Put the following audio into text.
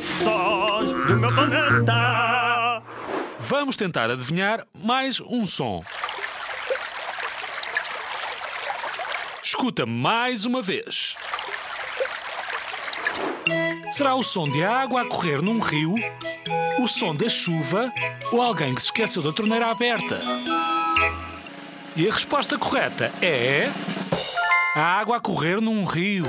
Sons do meu planeta. Vamos tentar adivinhar mais um som. Escuta mais uma vez. Será o som de água a correr num rio, o som da chuva ou alguém que se esqueceu da torneira aberta? E a resposta correta é. A água a correr num rio.